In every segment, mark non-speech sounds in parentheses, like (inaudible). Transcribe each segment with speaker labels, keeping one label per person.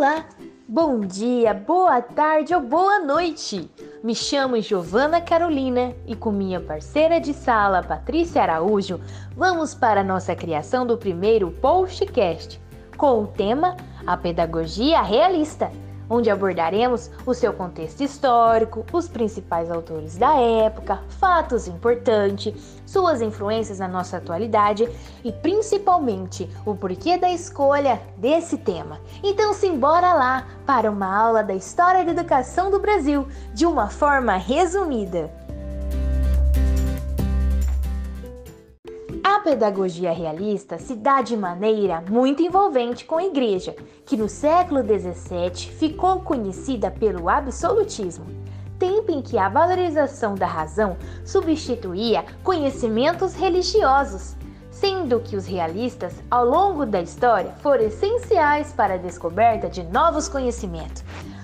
Speaker 1: Olá, bom dia, boa tarde ou boa noite. Me chamo Giovana Carolina e com minha parceira de sala, Patrícia Araújo, vamos para a nossa criação do primeiro podcast com o tema A Pedagogia Realista onde abordaremos o seu contexto histórico, os principais autores da época, fatos importantes, suas influências na nossa atualidade e principalmente o porquê da escolha desse tema. Então, simbora lá para uma aula da história da educação do Brasil de uma forma resumida. Pedagogia realista se dá de maneira muito envolvente com a Igreja, que no século XVII ficou conhecida pelo absolutismo, tempo em que a valorização da razão substituía conhecimentos religiosos, sendo que os realistas, ao longo da história, foram essenciais para a descoberta de novos conhecimentos.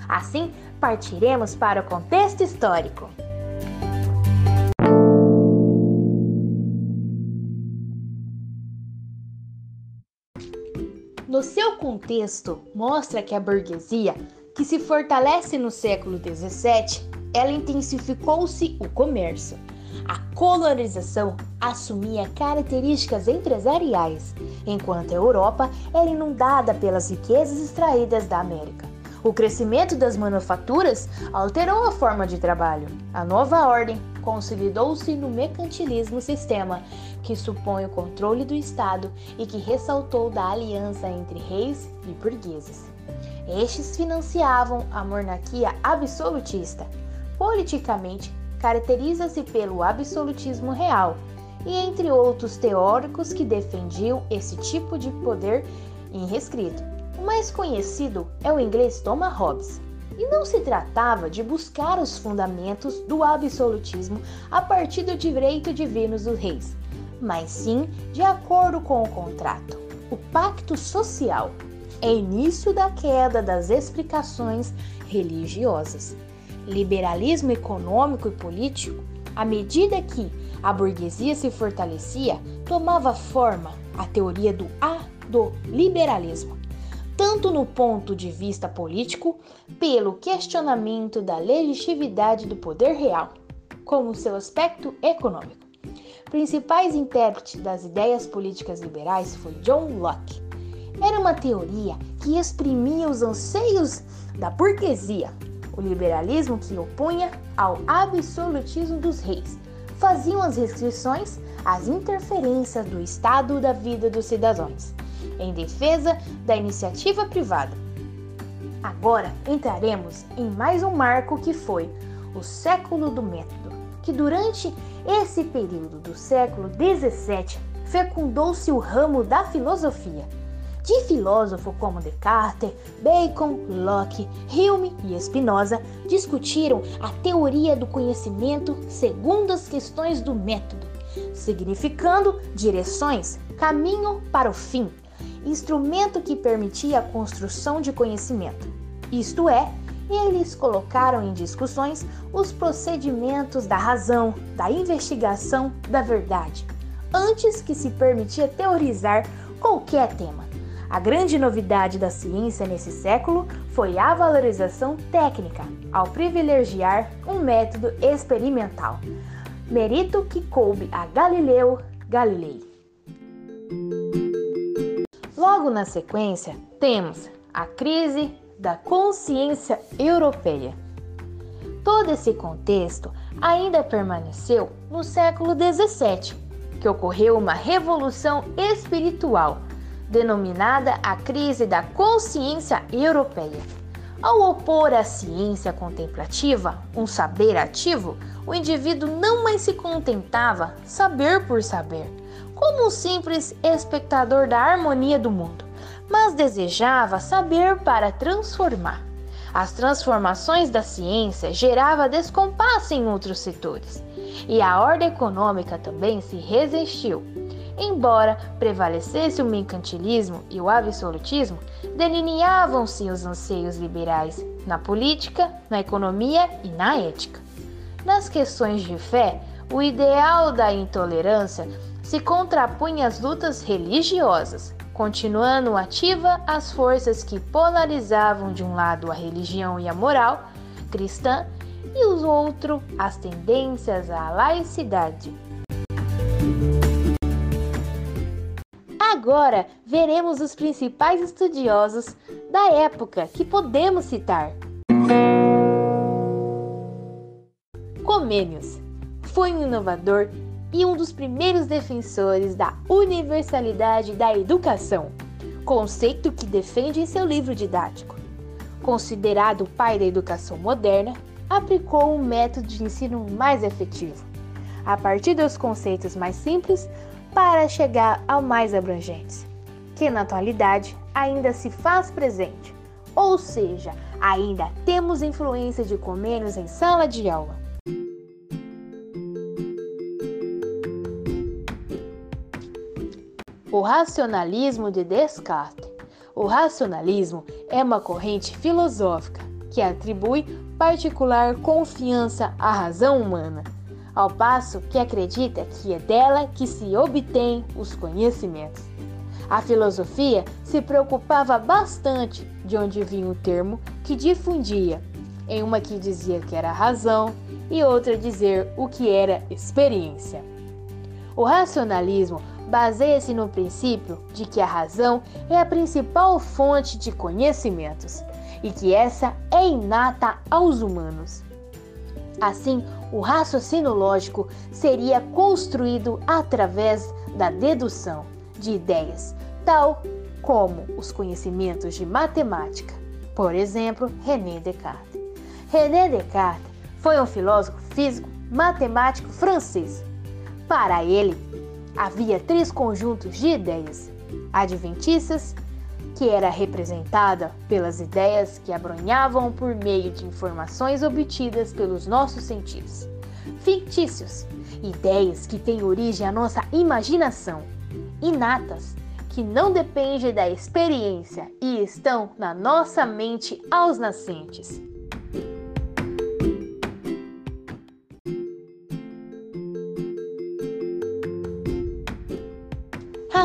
Speaker 1: Assim, partiremos para o contexto histórico. No seu contexto, mostra que a burguesia, que se fortalece no século XVII, ela intensificou-se o comércio. A colonização assumia características empresariais, enquanto a Europa era inundada pelas riquezas extraídas da América. O crescimento das manufaturas alterou a forma de trabalho. A nova ordem consolidou-se no mercantilismo sistema, que supõe o controle do Estado e que ressaltou da aliança entre reis e burgueses. Estes financiavam a monarquia absolutista. Politicamente, caracteriza-se pelo absolutismo real, e entre outros teóricos que defendiam esse tipo de poder irrescrito. O mais conhecido é o inglês Thomas Hobbes. E não se tratava de buscar os fundamentos do absolutismo a partir do direito divino dos reis, mas sim de acordo com o contrato, o pacto social. É início da queda das explicações religiosas. Liberalismo econômico e político, à medida que a burguesia se fortalecia, tomava forma a teoria do A do liberalismo tanto no ponto de vista político, pelo questionamento da legitimidade do poder real, como seu aspecto econômico. Principais intérpretes das ideias políticas liberais foi John Locke. Era uma teoria que exprimia os anseios da burguesia, o liberalismo que opunha ao absolutismo dos reis, faziam as restrições às interferências do Estado da vida dos cidadãos em defesa da iniciativa privada. Agora entraremos em mais um marco que foi o século do método, que durante esse período do século 17 fecundou-se o ramo da filosofia. De filósofos como Descartes, Bacon, Locke, Hume e Spinoza discutiram a teoria do conhecimento segundo as questões do método, significando direções, caminho para o fim, instrumento que permitia a construção de conhecimento. Isto é, eles colocaram em discussões os procedimentos da razão, da investigação, da verdade, antes que se permitia teorizar qualquer tema. A grande novidade da ciência nesse século foi a valorização técnica, ao privilegiar um método experimental, mérito que coube a Galileu Galilei. Logo na sequência, temos a crise da consciência europeia. Todo esse contexto ainda permaneceu no século XVII, que ocorreu uma revolução espiritual, denominada a crise da consciência europeia. Ao opor a ciência contemplativa, um saber ativo, o indivíduo não mais se contentava saber por saber como um simples espectador da harmonia do mundo, mas desejava saber para transformar. As transformações da ciência geravam descompasso em outros setores, e a ordem econômica também se resistiu. Embora prevalecesse o mercantilismo e o absolutismo, delineavam-se os anseios liberais na política, na economia e na ética. Nas questões de fé, o ideal da intolerância se contrapunha às lutas religiosas, continuando ativa as forças que polarizavam de um lado a religião e a moral cristã e os outro as tendências à laicidade. Agora veremos os principais estudiosos da época que podemos citar. Comênios foi um inovador e um dos primeiros defensores da universalidade da educação, conceito que defende em seu livro didático. Considerado o pai da educação moderna, aplicou um método de ensino mais efetivo, a partir dos conceitos mais simples para chegar ao mais abrangentes, que na atualidade ainda se faz presente, ou seja, ainda temos influência de Comênios em sala de aula. O racionalismo de Descartes. O racionalismo é uma corrente filosófica que atribui particular confiança à razão humana ao passo que acredita que é dela que se obtém os conhecimentos. A filosofia se preocupava bastante de onde vinha o termo que difundia, em uma que dizia que era razão e outra dizer o que era experiência. O racionalismo baseia-se no princípio de que a razão é a principal fonte de conhecimentos e que essa é inata aos humanos. Assim, o raciocínio lógico seria construído através da dedução de ideias, tal como os conhecimentos de matemática. Por exemplo, René Descartes. René Descartes foi um filósofo físico matemático francês. Para ele, havia três conjuntos de ideias: adventistas, que era representada pelas ideias que abronhavam por meio de informações obtidas pelos nossos sentidos. Fictícios, ideias que têm origem à nossa imaginação, inatas, que não dependem da experiência e estão na nossa mente aos nascentes.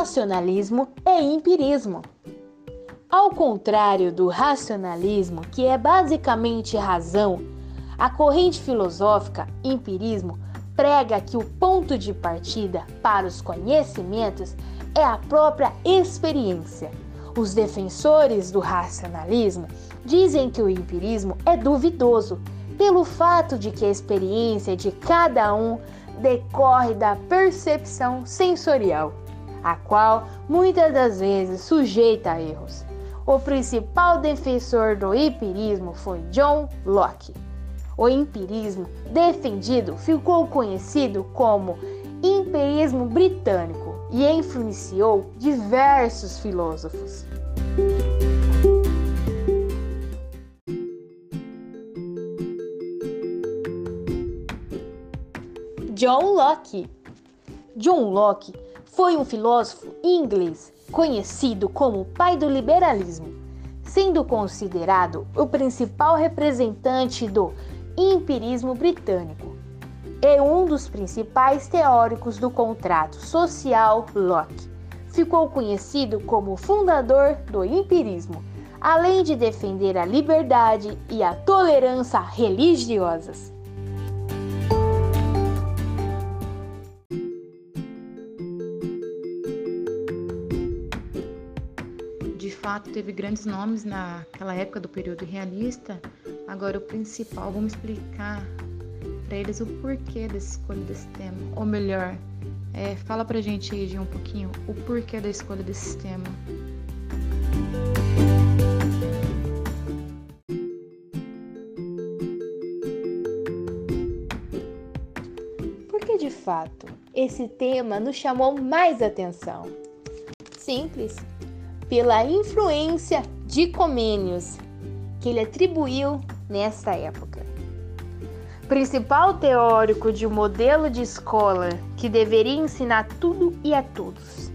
Speaker 1: Racionalismo e empirismo. Ao contrário do racionalismo, que é basicamente razão, a corrente filosófica empirismo prega que o ponto de partida para os conhecimentos é a própria experiência. Os defensores do racionalismo dizem que o empirismo é duvidoso, pelo fato de que a experiência de cada um decorre da percepção sensorial, a qual muitas das vezes sujeita a erros. O principal defensor do empirismo foi John Locke. O empirismo defendido ficou conhecido como empirismo britânico e influenciou diversos filósofos. John Locke. John Locke foi um filósofo inglês conhecido como o pai do liberalismo, sendo considerado o principal representante do empirismo britânico. É um dos principais teóricos do contrato social Locke. Ficou conhecido como fundador do empirismo, além de defender a liberdade e a tolerância religiosas.
Speaker 2: Fato teve grandes nomes naquela época do período realista. Agora, o principal, vamos explicar para eles o porquê da escolha desse tema. Ou melhor, é, fala pra gente aí de um pouquinho o porquê da escolha desse tema.
Speaker 1: Porque de fato esse tema nos chamou mais atenção? Simples pela influência de Comênios que ele atribuiu nesta época. Principal teórico de um modelo de escola que deveria ensinar tudo e a todos,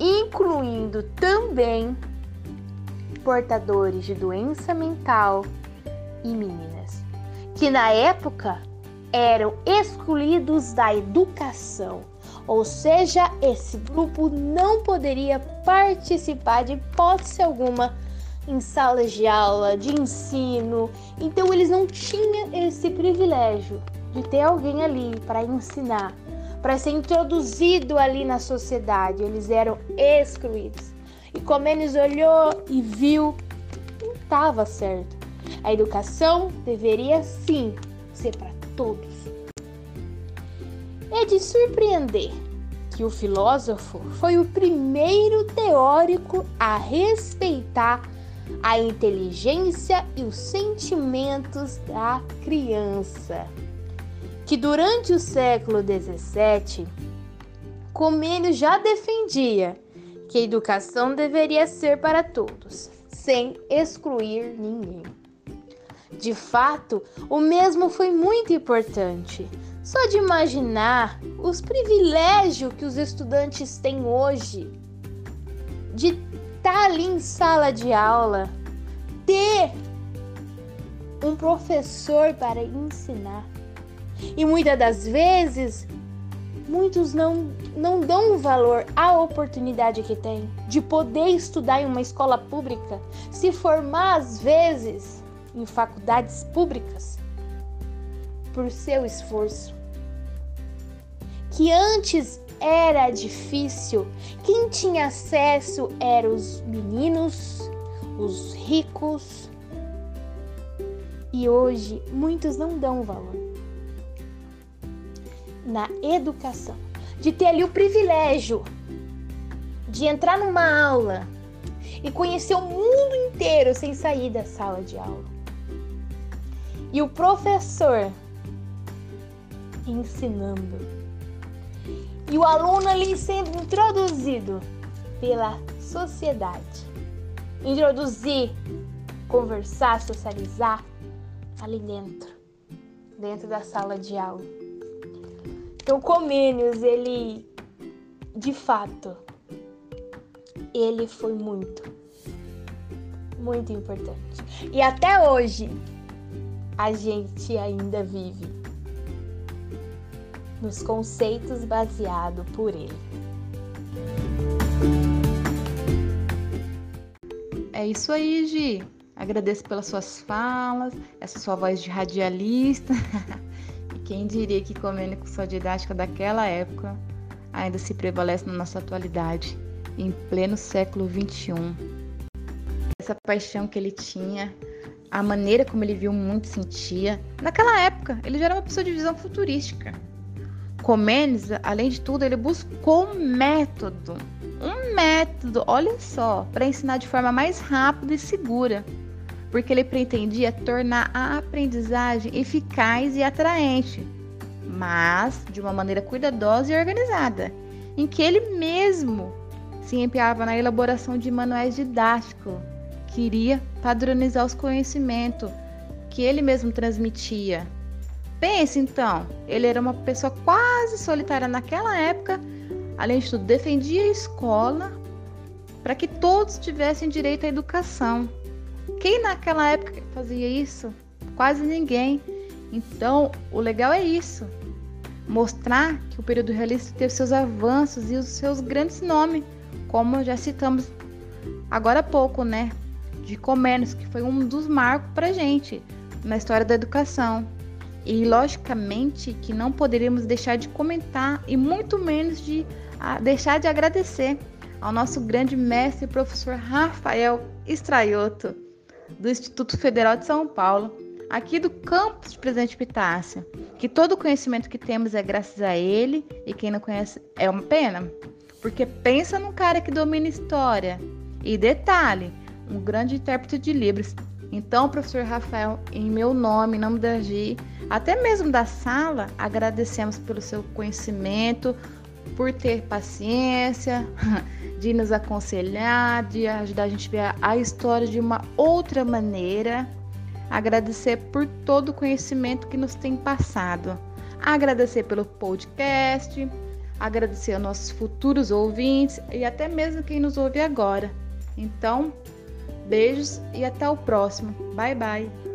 Speaker 1: incluindo também portadores de doença mental e meninas, que na época eram excluídos da educação, Ou seja, esse grupo não poderia participar de hipótese alguma em salas de aula, de ensino. Então eles não tinham esse privilégio de ter alguém ali para ensinar, para ser introduzido ali na sociedade. Eles eram excluídos. E Comenes olhou e viu, não estava certo. A educação deveria sim ser para todos. De surpreender que o filósofo foi o primeiro teórico a respeitar a inteligência e os sentimentos da criança. Que durante o século XVII, Comênio já defendia que a educação deveria ser para todos, sem excluir ninguém. De fato, o mesmo foi muito importante. Só de imaginar os privilégios que os estudantes têm hoje de estar ali em sala de aula, ter um professor para ensinar. E muitas das vezes, muitos não, não dão valor à oportunidade que tem de poder estudar em uma escola pública, se formar às vezes em faculdades públicas por seu esforço. Que antes era difícil. Quem tinha acesso eram os meninos, os ricos. E hoje muitos não dão valor na educação, de ter ali o privilégio de entrar numa aula e conhecer o mundo inteiro sem sair da sala de aula. E o professor ensinando e o aluno ali sendo introduzido pela sociedade. Introduzir, conversar, socializar ali dentro, dentro da sala de aula. Então, Comênios, ele, de fato, ele foi muito, muito importante. E até hoje, a gente ainda vive nos conceitos baseados por ele.
Speaker 2: É isso aí, Gi. Agradeço pelas suas falas, essa sua voz de radialista. (laughs) e quem diria que comendo com sua didática daquela época ainda se prevalece na nossa atualidade, em pleno século XXI. Essa paixão que ele tinha, a maneira como ele viu o mundo sentia. Naquela época, ele já era uma pessoa de visão futurística. Comenes, além de tudo, ele buscou um método, um método, olha só, para ensinar de forma mais rápida e segura, porque ele pretendia tornar a aprendizagem eficaz e atraente, mas de uma maneira cuidadosa e organizada, em que ele mesmo se empenhava na elaboração de manuais didáticos, queria padronizar os conhecimentos que ele mesmo transmitia Pense então, ele era uma pessoa quase solitária naquela época, além de tudo, defendia a escola para que todos tivessem direito à educação. Quem naquela época fazia isso? Quase ninguém. Então, o legal é isso: mostrar que o período realista teve seus avanços e os seus grandes nomes, como já citamos agora há pouco, né? De Comércio, que foi um dos marcos para gente na história da educação. E logicamente que não poderíamos deixar de comentar e muito menos de a, deixar de agradecer ao nosso grande mestre professor Rafael Estraioto, do Instituto Federal de São Paulo, aqui do campus de Presidente Pitácia, que todo o conhecimento que temos é graças a ele e quem não conhece é uma pena, porque pensa num cara que domina história e detalhe, um grande intérprete de livros. Então, professor Rafael, em meu nome, em nome da GI, até mesmo da sala, agradecemos pelo seu conhecimento, por ter paciência, (laughs) de nos aconselhar, de ajudar a gente a ver a história de uma outra maneira. Agradecer por todo o conhecimento que nos tem passado. Agradecer pelo podcast, agradecer aos nossos futuros ouvintes e até mesmo quem nos ouve agora. Então, beijos e até o próximo. Bye bye.